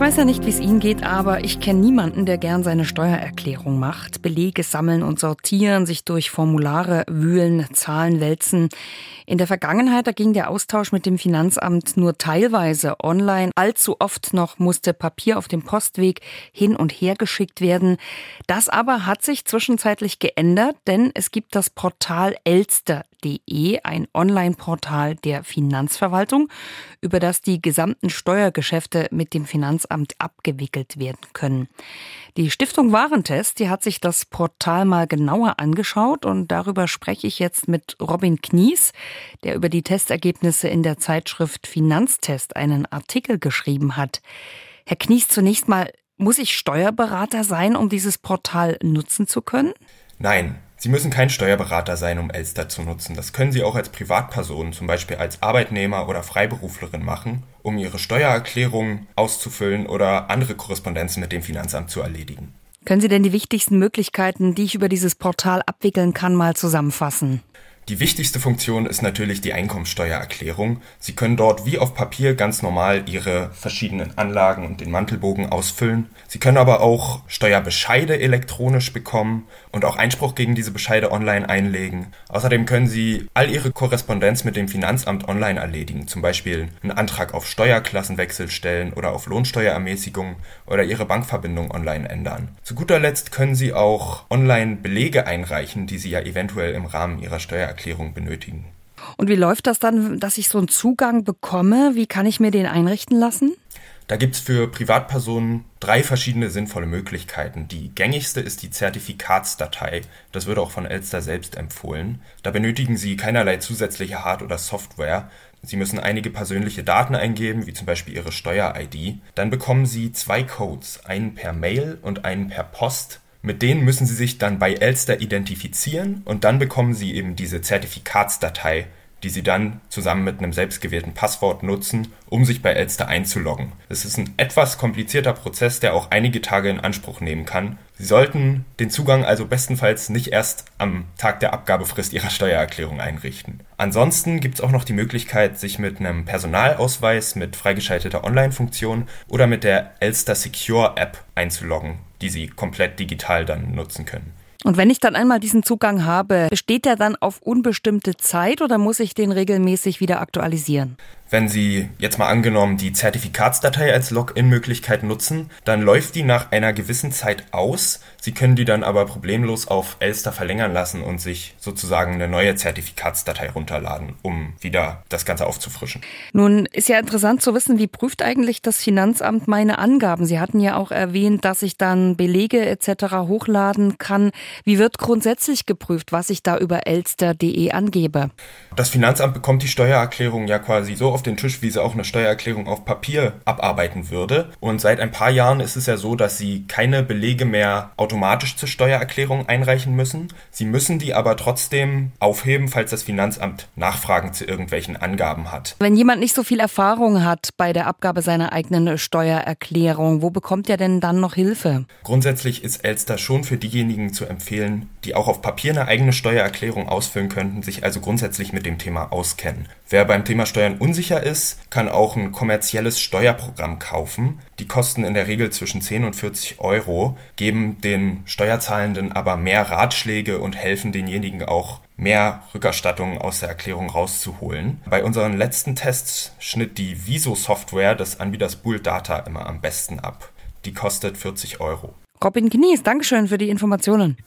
Ich weiß ja nicht, wie es Ihnen geht, aber ich kenne niemanden, der gern seine Steuererklärung macht. Belege sammeln und sortieren, sich durch Formulare wühlen, Zahlen wälzen. In der Vergangenheit, da ging der Austausch mit dem Finanzamt nur teilweise online. Allzu oft noch musste Papier auf dem Postweg hin und her geschickt werden. Das aber hat sich zwischenzeitlich geändert, denn es gibt das Portal elster.de, ein Online-Portal der Finanzverwaltung, über das die gesamten Steuergeschäfte mit dem Finanzamt abgewickelt werden können. Die Stiftung Warentest, die hat sich das Portal mal genauer angeschaut und darüber spreche ich jetzt mit Robin Knies, der über die Testergebnisse in der Zeitschrift Finanztest einen Artikel geschrieben hat. Herr Knies, zunächst mal, muss ich Steuerberater sein, um dieses Portal nutzen zu können? Nein, Sie müssen kein Steuerberater sein, um Elster zu nutzen. Das können Sie auch als Privatperson, zum Beispiel als Arbeitnehmer oder Freiberuflerin machen, um Ihre Steuererklärung auszufüllen oder andere Korrespondenzen mit dem Finanzamt zu erledigen. Können Sie denn die wichtigsten Möglichkeiten, die ich über dieses Portal abwickeln kann, mal zusammenfassen? Die wichtigste Funktion ist natürlich die Einkommensteuererklärung. Sie können dort wie auf Papier ganz normal Ihre verschiedenen Anlagen und den Mantelbogen ausfüllen. Sie können aber auch Steuerbescheide elektronisch bekommen und auch Einspruch gegen diese Bescheide online einlegen. Außerdem können Sie all Ihre Korrespondenz mit dem Finanzamt online erledigen, zum Beispiel einen Antrag auf Steuerklassenwechsel stellen oder auf Lohnsteuerermäßigung oder Ihre Bankverbindung online ändern. Zu guter Letzt können Sie auch online Belege einreichen, die Sie ja eventuell im Rahmen Ihrer Steuererklärung Steuererklärung benötigen. Und wie läuft das dann, dass ich so einen Zugang bekomme? Wie kann ich mir den einrichten lassen? Da gibt es für Privatpersonen drei verschiedene sinnvolle Möglichkeiten. Die gängigste ist die Zertifikatsdatei. Das wird auch von Elster selbst empfohlen. Da benötigen Sie keinerlei zusätzliche Hard- oder Software. Sie müssen einige persönliche Daten eingeben, wie zum Beispiel Ihre Steuer-ID. Dann bekommen Sie zwei Codes, einen per Mail und einen per Post. Mit denen müssen Sie sich dann bei Elster identifizieren und dann bekommen Sie eben diese Zertifikatsdatei, die Sie dann zusammen mit einem selbstgewählten Passwort nutzen, um sich bei Elster einzuloggen. Es ist ein etwas komplizierter Prozess, der auch einige Tage in Anspruch nehmen kann. Sie sollten den Zugang also bestenfalls nicht erst am Tag der Abgabefrist Ihrer Steuererklärung einrichten. Ansonsten gibt es auch noch die Möglichkeit, sich mit einem Personalausweis mit freigeschalteter Online-Funktion oder mit der Elster Secure App einzuloggen die sie komplett digital dann nutzen können. Und wenn ich dann einmal diesen Zugang habe, besteht der dann auf unbestimmte Zeit oder muss ich den regelmäßig wieder aktualisieren? Wenn Sie jetzt mal angenommen die Zertifikatsdatei als Login-Möglichkeit nutzen, dann läuft die nach einer gewissen Zeit aus. Sie können die dann aber problemlos auf Elster verlängern lassen und sich sozusagen eine neue Zertifikatsdatei runterladen, um wieder das Ganze aufzufrischen. Nun ist ja interessant zu wissen, wie prüft eigentlich das Finanzamt meine Angaben? Sie hatten ja auch erwähnt, dass ich dann Belege etc. hochladen kann. Wie wird grundsätzlich geprüft, was ich da über elster.de angebe? Das Finanzamt bekommt die Steuererklärung ja quasi so auf den Tisch, wie sie auch eine Steuererklärung auf Papier abarbeiten würde. Und seit ein paar Jahren ist es ja so, dass sie keine Belege mehr automatisch zur Steuererklärung einreichen müssen. Sie müssen die aber trotzdem aufheben, falls das Finanzamt Nachfragen zu irgendwelchen Angaben hat. Wenn jemand nicht so viel Erfahrung hat bei der Abgabe seiner eigenen Steuererklärung, wo bekommt er denn dann noch Hilfe? Grundsätzlich ist Elster schon für diejenigen zu empfehlen, die auch auf Papier eine eigene Steuererklärung ausfüllen könnten, sich also grundsätzlich mit dem Thema auskennen. Wer beim Thema Steuern unsicher ist, kann auch ein kommerzielles Steuerprogramm kaufen. Die kosten in der Regel zwischen 10 und 40 Euro, geben den Steuerzahlenden aber mehr Ratschläge und helfen denjenigen auch mehr Rückerstattungen aus der Erklärung rauszuholen. Bei unseren letzten Tests schnitt die Viso-Software des Anbieters Bull Data immer am besten ab. Die kostet 40 Euro. Robin Knies, Dankeschön für die Informationen.